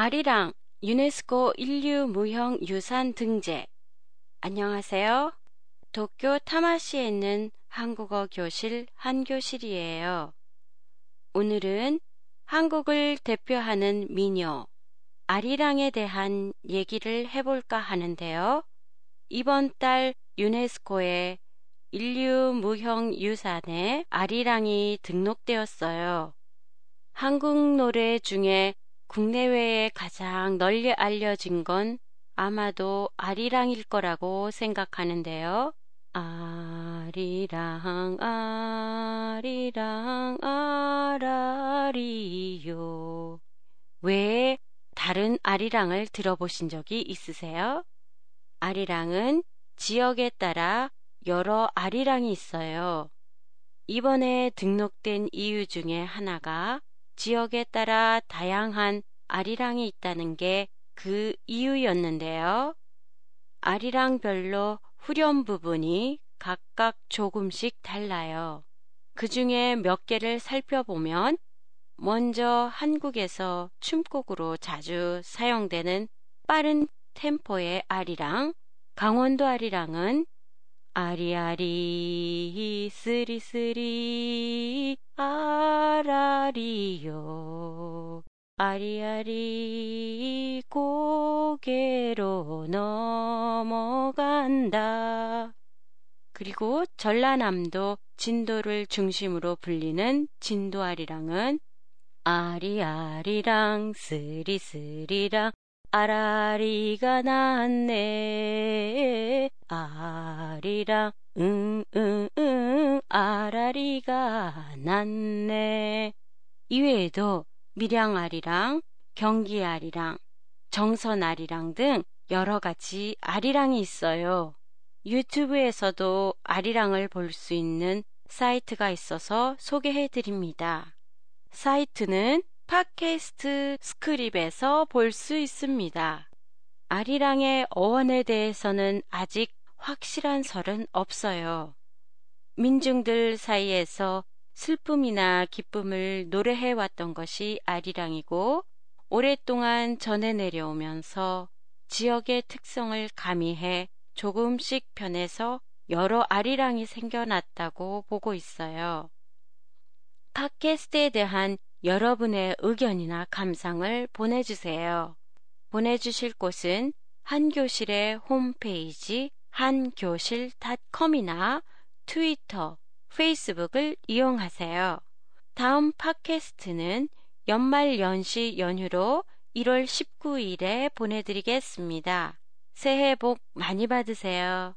아리랑 유네스코 인류 무형 유산 등재. 안녕하세요. 도쿄 타마시에 있는 한국어 교실 한교실이에요. 오늘은 한국을 대표하는 미녀 아리랑에 대한 얘기를 해볼까 하는데요. 이번 달 유네스코의 인류 무형 유산에 아리랑이 등록되었어요. 한국 노래 중에 국내외에 가장 널리 알려진 건 아마도 아리랑일 거라고 생각하는데요. 아리랑 아리랑 아라리요. 왜 다른 아리랑을 들어보신 적이 있으세요? 아리랑은 지역에 따라 여러 아리랑이 있어요. 이번에 등록된 이유 중에 하나가 지역에 따라 다양한 아리랑이 있다는 게 그 이유였는데요. 아리랑별로 후렴 부분이 각각 조금씩 달라요. 그 중에 몇 개를 살펴보면 먼저 한국에서 춤곡으로 자주 사용되는 빠른 템포의 아리랑, 강원도 아리랑은 아리아리 쓰리쓰리 아라리요 아리아리 고개로 넘어간다. 그리고 전라남도 진도를 중심으로 불리는 진도아리랑은 아리아리랑 쓰리쓰리랑 아라리가 났네 아리랑 응응응 아라리가 났네 이외에도 밀양아리랑 경기아리랑 정선아리랑 등 여러 가지 아리랑이 있어요. 유튜브에서도 아리랑을 볼 수 있는 사이트가 있어서 소개해 드립니다. 사이트는 팟캐스트 스크립에서 볼 수 있습니다. 아리랑의 어원에 대해서는 아직 확실한 설은 없어요. 민중들 사이에서 슬픔이나 기쁨을 노래해 왔던 것이 아리랑이고 오랫동안 전해 내려오면서 지역의 특성을 가미해 조금씩 변해서 여러 아리랑이 생겨났다고 보고 있어요. 팟캐스트에 대한 여러분의 의견이나 감상을 보내주세요. 보내주실 곳은 한교실의 홈페이지 한교실닷컴이나 트위터, 페이스북을 이용하세요. 다음 팟캐스트는 연말 연시 연휴로 1월 19일에 보내드리겠습니다. 새해 복 많이 받으세요.